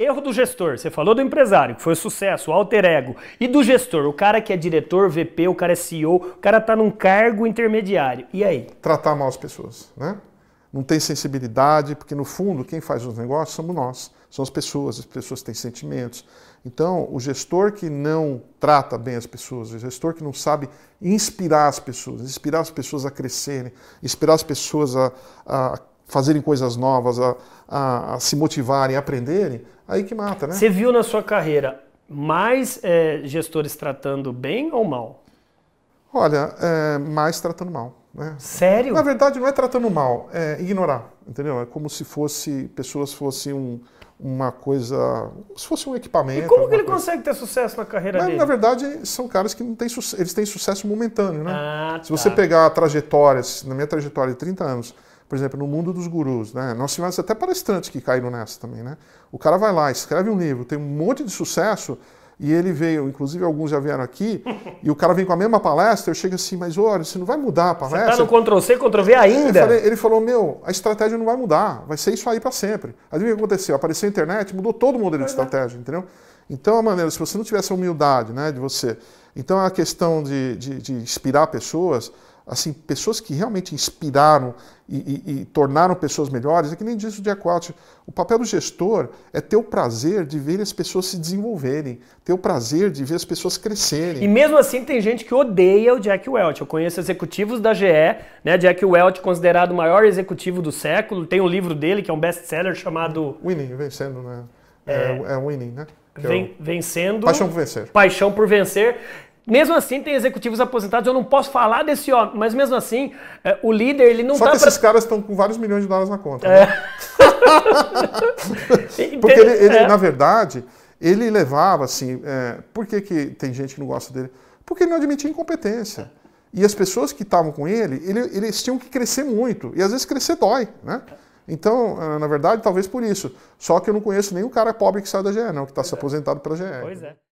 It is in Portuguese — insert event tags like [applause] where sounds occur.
Erro do gestor. Você falou do empresário, que foi sucesso, o alter ego. E do gestor, o cara que é diretor, VP, o cara é CEO, o cara tá num cargo intermediário. E aí? Tratar mal as pessoas, né? Não tem sensibilidade, porque no fundo quem faz os negócios somos nós, são as pessoas, as pessoas têm sentimentos. Então, o gestor que não trata bem as pessoas, o gestor que não sabe inspirar as pessoas, inspirar as pessoas a crescerem, inspirar as pessoas a, a fazerem coisas novas, a, a, a, se motivarem, a aprenderem, aí que mata, né? Você viu na sua carreira mais é, gestores tratando bem ou mal? Olha, é, mais tratando mal. Né? Sério? Na verdade, não é tratando mal, é ignorar, entendeu? É como se fosse pessoas fossem um, uma coisa, se fosse um equipamento. E como que ele coisa. consegue ter sucesso na carreira Mas, dele? Na verdade, são caras que não têm eles têm sucesso momentâneo, né? Ah, se você tá. pegar trajetórias, na minha trajetória de 30 anos, por exemplo, no mundo dos gurus, né? Nós tivemos até palestrantes que caíram nessa também, né? O cara vai lá, escreve um livro, tem um monte de sucesso e ele veio, inclusive alguns já vieram aqui, [laughs] e o cara vem com a mesma palestra, eu chego assim, mas olha, você não vai mudar a palestra? Você tá no Ctrl C, Ctrl V ainda? Falei, ele falou, meu, a estratégia não vai mudar, vai ser isso aí para sempre. Aí o que aconteceu? Apareceu a internet, mudou todo o modelo de estratégia, entendeu? Então, a maneira, se você não tivesse a humildade, né, de você... Então, a questão de, de, de inspirar pessoas, assim, pessoas que realmente inspiraram e, e, e, tornaram pessoas melhores, é que nem disse o Jack Welch, o papel do gestor é ter o prazer de ver as pessoas se desenvolverem, ter o prazer de ver as pessoas crescerem. E mesmo assim tem gente que odeia o Jack Welch. Eu conheço executivos da GE, né? Jack Welch considerado o maior executivo do século, tem um livro dele que é um best-seller chamado... Winning, vencendo, né? É, é, é Winning, né? É o... Vencendo... Paixão por vencer. Paixão por vencer. Mesmo assim, tem executivos aposentados, eu não posso falar desse homem, mas mesmo assim, é, o líder, ele não Só tá que pra... esses caras estão com vários milhões de dólares na conta. É. Né? [laughs] Porque ele, ele é. na verdade, ele levava assim. É, por que, que tem gente que não gosta dele? Porque ele não admitia incompetência. E as pessoas que estavam com ele, ele, eles tinham que crescer muito. E às vezes crescer dói, né? Então, na verdade, talvez por isso. Só que eu não conheço nenhum cara pobre que sai da GE, não, que está se aposentado pela GE. Pois é.